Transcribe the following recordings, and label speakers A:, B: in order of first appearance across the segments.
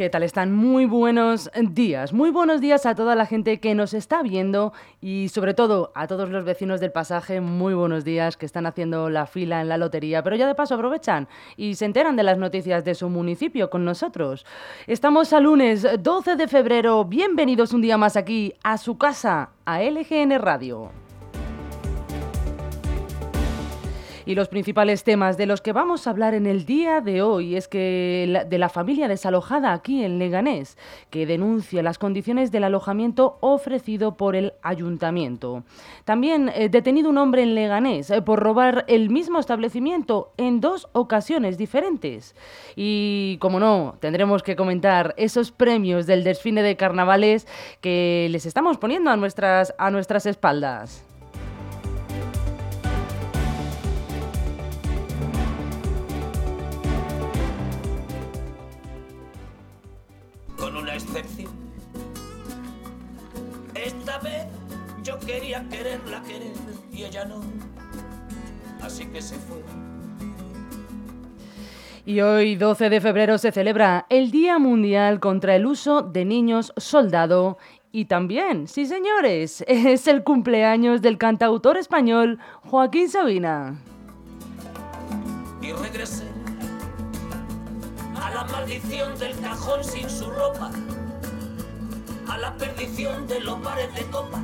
A: ¿Qué tal están? Muy buenos días. Muy buenos días a toda la gente que nos está viendo y sobre todo a todos los vecinos del pasaje. Muy buenos días que están haciendo la fila en la lotería, pero ya de paso aprovechan y se enteran de las noticias de su municipio con nosotros. Estamos a lunes 12 de febrero. Bienvenidos un día más aquí a su casa, a LGN Radio. Y los principales temas de los que vamos a hablar en el día de hoy es que de la familia desalojada aquí en Leganés, que denuncia las condiciones del alojamiento ofrecido por el ayuntamiento. También eh, detenido un hombre en Leganés eh, por robar el mismo establecimiento en dos ocasiones diferentes. Y como no, tendremos que comentar esos premios del desfile de carnavales que les estamos poniendo a nuestras, a nuestras espaldas.
B: Vez yo quería quererla querer y ella no. Así que se fue.
A: Y hoy, 12 de febrero, se celebra el Día Mundial contra el Uso de Niños Soldado y también, sí señores, es el cumpleaños del cantautor español Joaquín Sabina.
B: Y regresé a la maldición del cajón sin su ropa a la perdición de los bares de copas,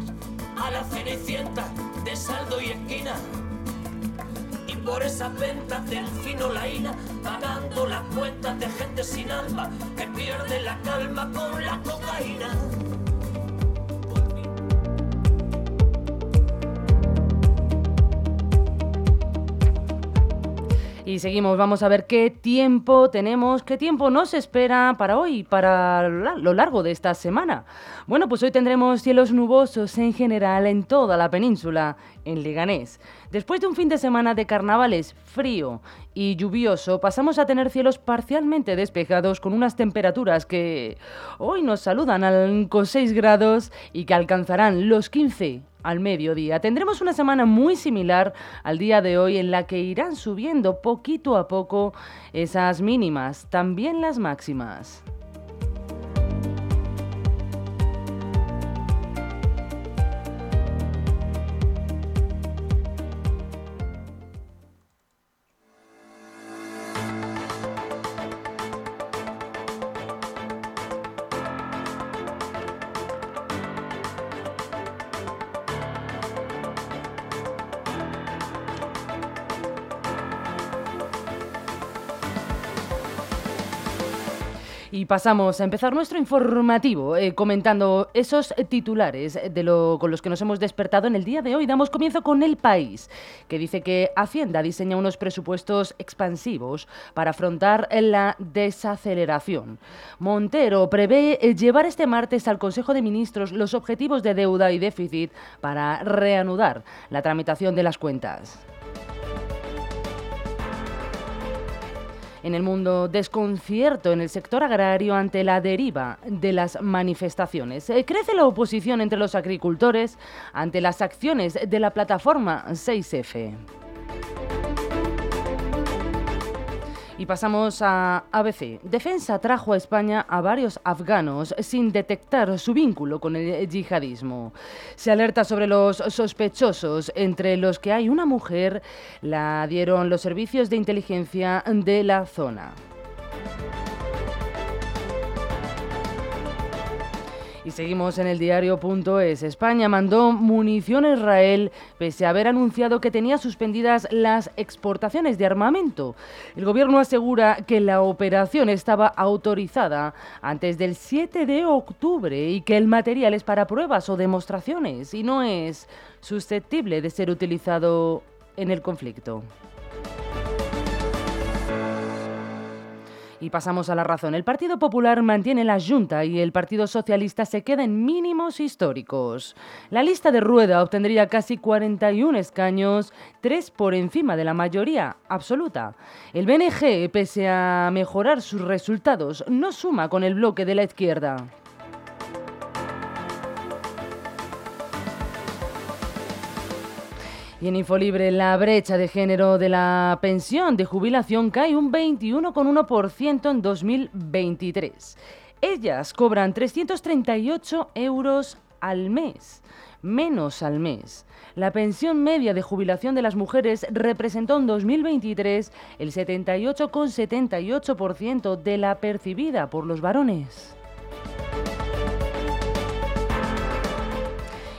B: a la cenicienta de saldo y esquina. Y por esas ventas del fino laína, pagando las cuentas de gente sin alma que pierde la calma con la cocaína.
A: Y seguimos, vamos a ver qué tiempo tenemos, qué tiempo nos espera para hoy, para lo largo de esta semana. Bueno, pues hoy tendremos cielos nubosos en general en toda la península, en Leganés. Después de un fin de semana de carnavales frío y lluvioso, pasamos a tener cielos parcialmente despejados con unas temperaturas que hoy nos saludan con 6 grados y que alcanzarán los 15 al mediodía. Tendremos una semana muy similar al día de hoy en la que irán subiendo poquito a poco esas mínimas, también las máximas. Y pasamos a empezar nuestro informativo eh, comentando esos titulares con los que nos hemos despertado en el día de hoy. Damos comienzo con El País, que dice que Hacienda diseña unos presupuestos expansivos para afrontar la desaceleración. Montero prevé eh, llevar este martes al Consejo de Ministros los objetivos de deuda y déficit para reanudar la tramitación de las cuentas. En el mundo, desconcierto en el sector agrario ante la deriva de las manifestaciones. Eh, crece la oposición entre los agricultores ante las acciones de la plataforma 6F. Y pasamos a ABC. Defensa trajo a España a varios afganos sin detectar su vínculo con el yihadismo. Se alerta sobre los sospechosos, entre los que hay una mujer, la dieron los servicios de inteligencia de la zona. Y seguimos en el diario.es. España mandó munición a Israel pese a haber anunciado que tenía suspendidas las exportaciones de armamento. El gobierno asegura que la operación estaba autorizada antes del 7 de octubre y que el material es para pruebas o demostraciones y no es susceptible de ser utilizado en el conflicto. Y pasamos a la razón. El Partido Popular mantiene la Junta y el Partido Socialista se queda en mínimos históricos. La lista de Rueda obtendría casi 41 escaños, tres por encima de la mayoría absoluta. El BNG, pese a mejorar sus resultados, no suma con el bloque de la izquierda. Y en Infolibre, la brecha de género de la pensión de jubilación cae un 21,1% en 2023. Ellas cobran 338 euros al mes, menos al mes. La pensión media de jubilación de las mujeres representó en 2023 el 78,78% de la percibida por los varones.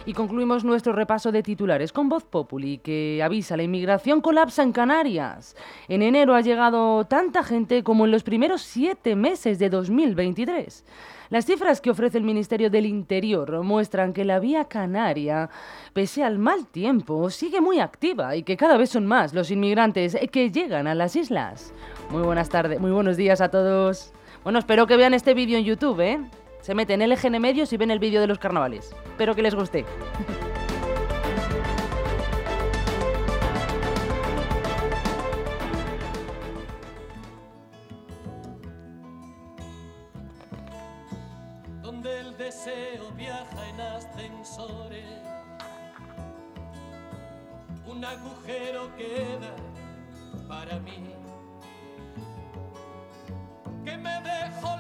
A: Y concluimos nuestro repaso de titulares con Voz Populi, que avisa la inmigración colapsa en Canarias. En enero ha llegado tanta gente como en los primeros siete meses de 2023. Las cifras que ofrece el Ministerio del Interior muestran que la vía canaria, pese al mal tiempo, sigue muy activa y que cada vez son más los inmigrantes que llegan a las islas. Muy buenas tardes, muy buenos días a todos. Bueno, espero que vean este vídeo en YouTube, ¿eh? Se meten en LGN Medios y ven el vídeo de los carnavales. Espero que les guste.
B: donde el deseo viaja en ascensores. Un agujero queda para mí, que me dejó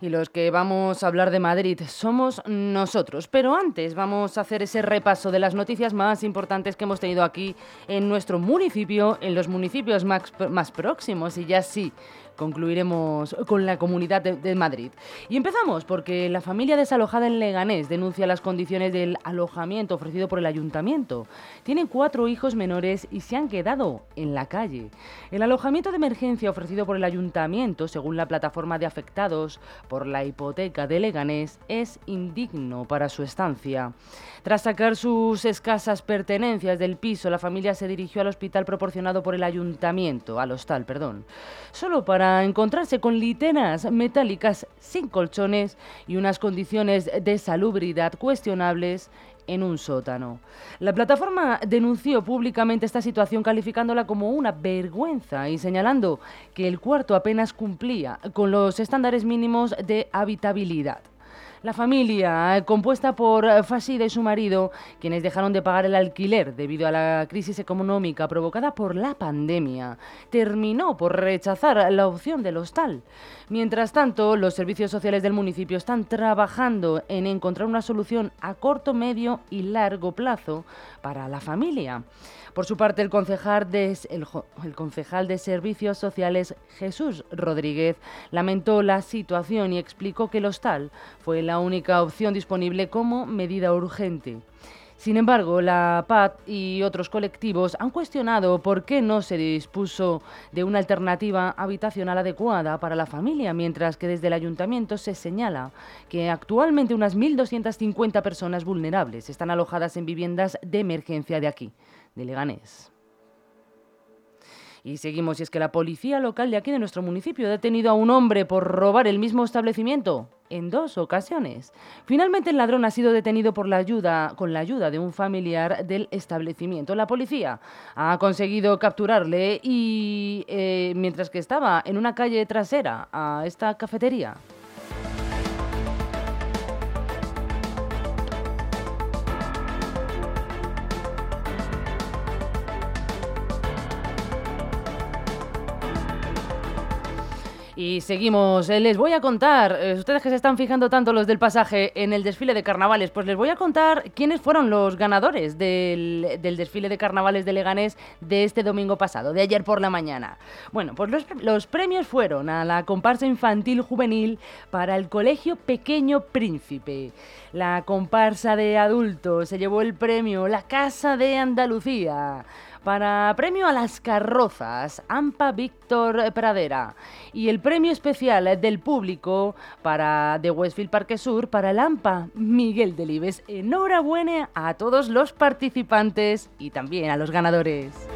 A: Y los que vamos a hablar de Madrid somos nosotros. Pero antes vamos a hacer ese repaso de las noticias más importantes que hemos tenido aquí en nuestro municipio, en los municipios más próximos. Y ya sí, concluiremos con la Comunidad de, Madrid. Y empezamos porque la familia desalojada en Leganés denuncia las condiciones del alojamiento ofrecido por el ayuntamiento. Tienen cuatro hijos menores y se han quedado en la calle. El alojamiento de emergencia ofrecido por el ayuntamiento, según la plataforma de afectados por la hipoteca de Leganés, es indigno para su estancia. Tras sacar sus escasas pertenencias del piso, la familia se dirigió al hospital proporcionado por el ayuntamiento, al hostal, perdón, solo para encontrarse con literas metálicas sin colchones y unas condiciones de salubridad cuestionables en un sótano. La plataforma denunció públicamente esta situación calificándola como una vergüenza y señalando que el cuarto apenas cumplía con los estándares mínimos de habitabilidad. La familia, eh, compuesta por eh, Fasida y su marido, quienes dejaron de pagar el alquiler debido a la crisis económica provocada por la pandemia, terminó por rechazar la opción del hostal. Mientras tanto, los servicios sociales del municipio están trabajando en encontrar una solución a corto, medio y largo plazo para la familia. Por su parte, el concejal, de, el, el concejal de Servicios Sociales, Jesús Rodríguez, lamentó la situación y explicó que el hostal fue la única opción disponible como medida urgente. Sin embargo, la PAD y otros colectivos han cuestionado por qué no se dispuso de una alternativa habitacional adecuada para la familia, mientras que desde el ayuntamiento se señala que actualmente unas 1.250 personas vulnerables están alojadas en viviendas de emergencia de aquí, de Leganés. Y seguimos, y es que la policía local de aquí de nuestro municipio ha detenido a un hombre por robar el mismo establecimiento en dos ocasiones. Finalmente el ladrón ha sido detenido por la ayuda, con la ayuda de un familiar del establecimiento. La policía ha conseguido capturarle y eh, mientras que estaba en una calle trasera a esta cafetería. Y seguimos. Eh, les voy a contar, eh, ustedes que se están fijando tanto los del pasaje en el desfile de carnavales, pues les voy a contar quiénes fueron los ganadores del, del desfile de carnavales de Leganés de este domingo pasado, de ayer por la mañana. Bueno, pues los, los premios fueron a la comparsa infantil juvenil para el Colegio Pequeño Príncipe. La comparsa de adultos se llevó el premio La Casa de Andalucía para premio a las carrozas AMPA Víctor Pradera y el premio especial del público para de Westfield Parque Sur para el AMPA Miguel Delibes. Enhorabuena a todos los participantes y también a los ganadores.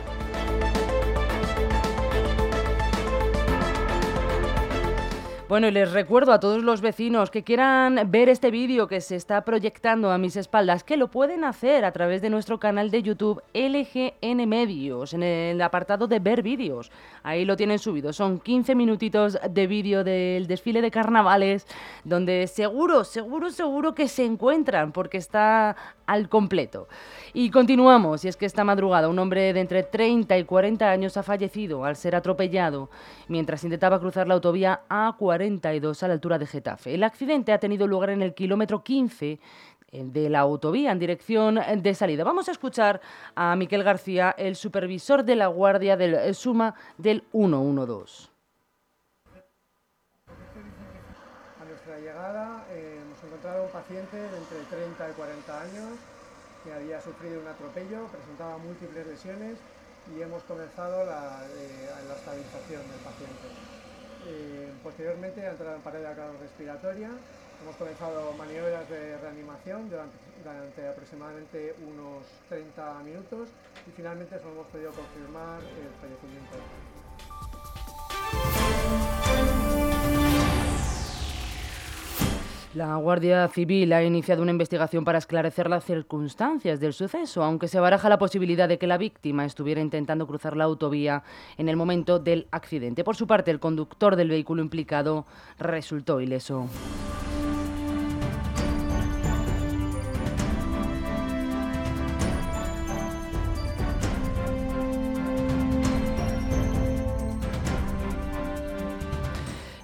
A: Bueno, y les recuerdo a todos los vecinos que quieran ver este vídeo que se está proyectando a mis espaldas, que lo pueden hacer a través de nuestro canal de YouTube LGN Medios, en el apartado de ver vídeos. Ahí lo tienen subido. Son 15 minutitos de vídeo del desfile de carnavales, donde seguro, seguro, seguro que se encuentran, porque está al completo. Y continuamos, y es que esta madrugada un hombre de entre 30 y 40 años ha fallecido al ser atropellado mientras intentaba cruzar la autovía A42 a la altura de Getafe. El accidente ha tenido lugar en el kilómetro 15 eh, de la autovía en dirección de salida. Vamos a escuchar a Miquel García, el supervisor de la Guardia del eh, Suma del 112.
C: A nuestra llegada eh, hemos encontrado un paciente de entre 30 y 40 años que había sufrido un atropello, presentaba múltiples lesiones y hemos comenzado la, eh, la estabilización del paciente. Eh, posteriormente ha entrado en parada respiratoria, hemos comenzado maniobras de reanimación durante, durante, aproximadamente unos 30 minutos y finalmente solo hemos podido confirmar el fallecimiento.
A: La Guardia Civil ha iniciado una investigación para esclarecer las circunstancias del suceso, aunque se baraja la posibilidad de que la víctima estuviera intentando cruzar la autovía en el momento del accidente. Por su parte, el conductor del vehículo implicado resultó ileso.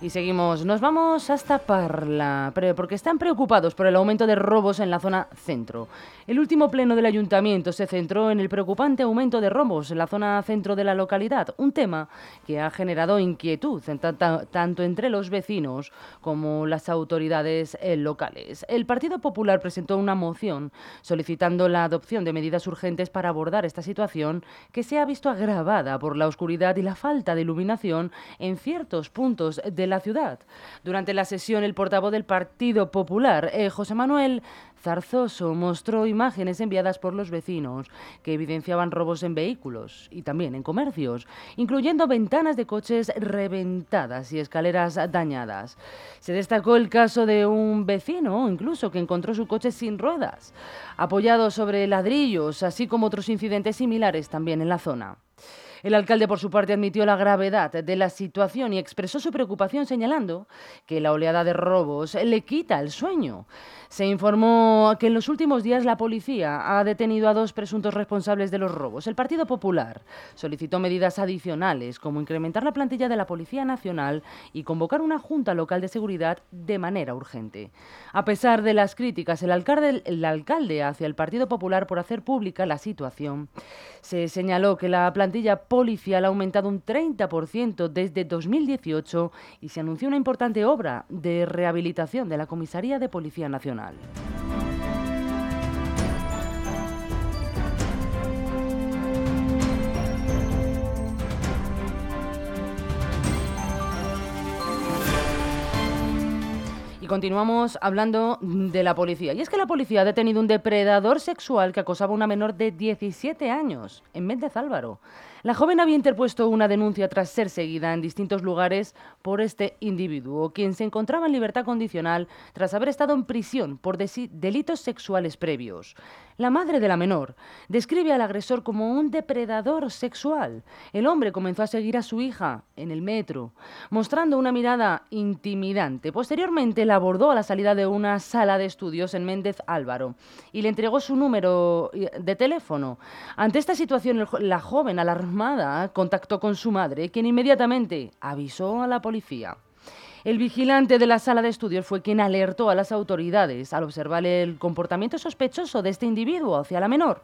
A: Y seguimos, nos vamos hasta Parla, porque están preocupados por el aumento de robos en la zona centro. El último pleno del ayuntamiento se centró en el preocupante aumento de robos en la zona centro de la localidad, un tema que ha generado inquietud tanto entre los vecinos como las autoridades eh, locales. El Partido Popular presentó una moción solicitando la adopción de medidas urgentes para abordar esta situación que se ha visto agravada por la oscuridad y la falta de iluminación en ciertos puntos de la Durante la sesión, el portavoz del Partido Popular, eh, José Manuel Zarzoso, mostró imágenes enviadas por los vecinos que evidenciaban robos en vehículos y también en comercios, incluyendo ventanas de coches reventadas y escaleras dañadas. Se destacó el caso de un vecino, incluso, que encontró su coche sin ruedas, apoyado sobre ladrillos, así como otros incidentes similares también en la zona. El alcalde, por su parte, admitió la gravedad de la situación y expresó su preocupación señalando que la oleada de robos le quita el sueño. Se informó que en los últimos días la policía ha detenido a dos presuntos responsables de los robos. El Partido Popular solicitó medidas adicionales, como incrementar la plantilla de la Policía Nacional y convocar una junta local de seguridad de manera urgente. A pesar de las críticas, el alcalde, el hacia el Partido Popular por hacer pública la situación, se señaló que la plantilla policial ha aumentado un 30% desde 2018 y se anunció una importante obra de rehabilitación de la Comisaría de Policía Nacional. Y continuamos hablando de la policía. Y es que la policía ha detenido un depredador sexual que acosaba a una menor de 17 años en Méndez Álvaro. La joven había interpuesto una denuncia tras ser seguida en distintos lugares por este individuo, quien se encontraba en libertad condicional tras haber estado en prisión por delitos sexuales previos. La madre de la menor describe al agresor como un depredador sexual. El hombre comenzó a seguir a su hija en el metro, mostrando una mirada intimidante. Posteriormente la abordó a la salida de una sala de estudios en Méndez Álvaro y le entregó su número eh, de teléfono. Ante esta situación, la joven contactó con su madre, quien inmediatamente avisó a la policía. El vigilante de la sala de estudios fue quien alertó a las autoridades al observar el comportamiento sospechoso de este individuo hacia la menor.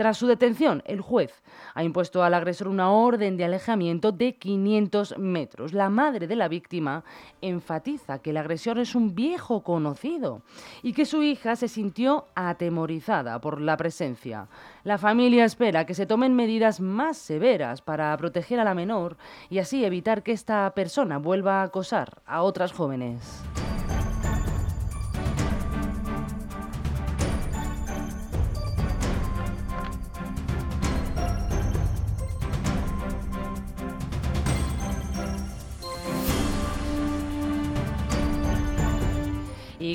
A: Tras su detención, el juez ha impuesto al agresor una orden de alejamiento de 500 metros. La madre de la víctima enfatiza que el agresor es un viejo conocido y que su hija se sintió atemorizada por la presencia. La familia espera que se tomen medidas más severas para proteger a la menor y así evitar que esta persona vuelva a acosar a otras jóvenes.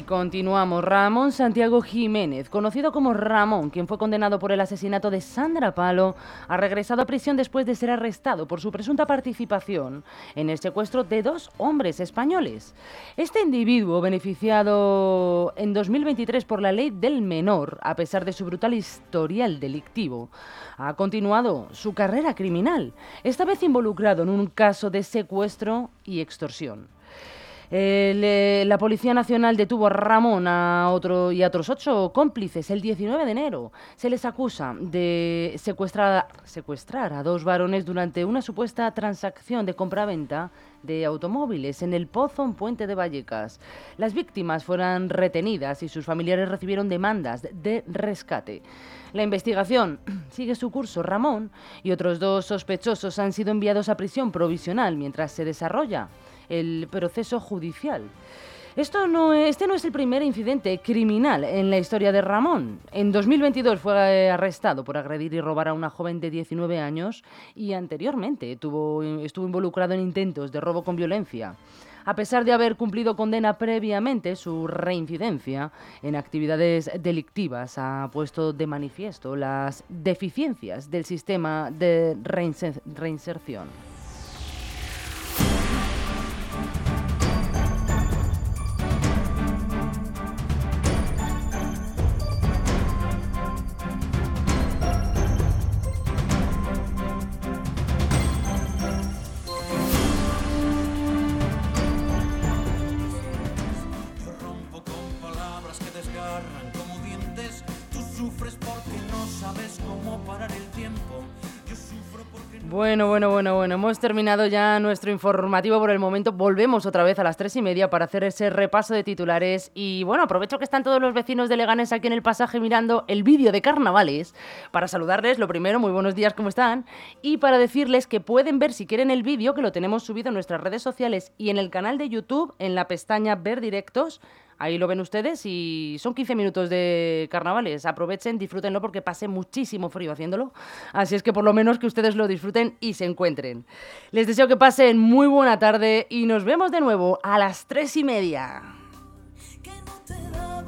A: Continuamos. Ramón Santiago Jiménez, conocido como Ramón, quien fue condenado por el asesinato de Sandra Palo, ha regresado a prisión después de ser arrestado por su presunta participación en el secuestro de dos hombres españoles. Este individuo, beneficiado en 2023 por la ley del menor, a pesar de su brutal historial delictivo, ha continuado su carrera criminal, esta vez involucrado en un caso de secuestro y extorsión. Eh, la Policía Nacional detuvo a Ramón a y a otros ocho cómplices el 19 de enero. Se les acusa de secuestrar, secuestrar a dos varones durante una supuesta transacción de compraventa de automóviles en el Pozo en Puente de Vallecas. Las víctimas fueron retenidas y sus familiares recibieron demandas de rescate. La investigación sigue su curso. Ramón y otros dos sospechosos han sido enviados a prisión provisional mientras se desarrolla el proceso judicial. Esto no este no es el primer incidente criminal en la historia de Ramón. En 2022 fue eh, arrestado por agredir y robar a una joven de 19 años y anteriormente estuvo involucrado en intentos de robo con violencia. A pesar de haber cumplido condena previamente, su reincidencia en actividades delictivas ha puesto de manifiesto las deficiencias del sistema de reinserción. Bueno, bueno, bueno, bueno, hemos terminado ya nuestro informativo por el momento. Volvemos otra vez a las tres y media para hacer ese repaso de titulares. Y bueno, aprovecho que están todos los vecinos de Leganes aquí en el pasaje mirando el vídeo de carnavales para saludarles. Lo primero, muy buenos días, ¿cómo están? Y para decirles que pueden ver si quieren el vídeo, que lo tenemos subido en nuestras redes sociales y en el canal de YouTube, en la pestaña Ver Directos Ahí lo ven ustedes y son 15 minutos de carnavales. Aprovechen, disfrútenlo porque pase muchísimo frío haciéndolo. Así es que por lo menos que ustedes lo disfruten y se encuentren. Les deseo que pasen muy buena tarde y nos vemos de nuevo a las 3 y media.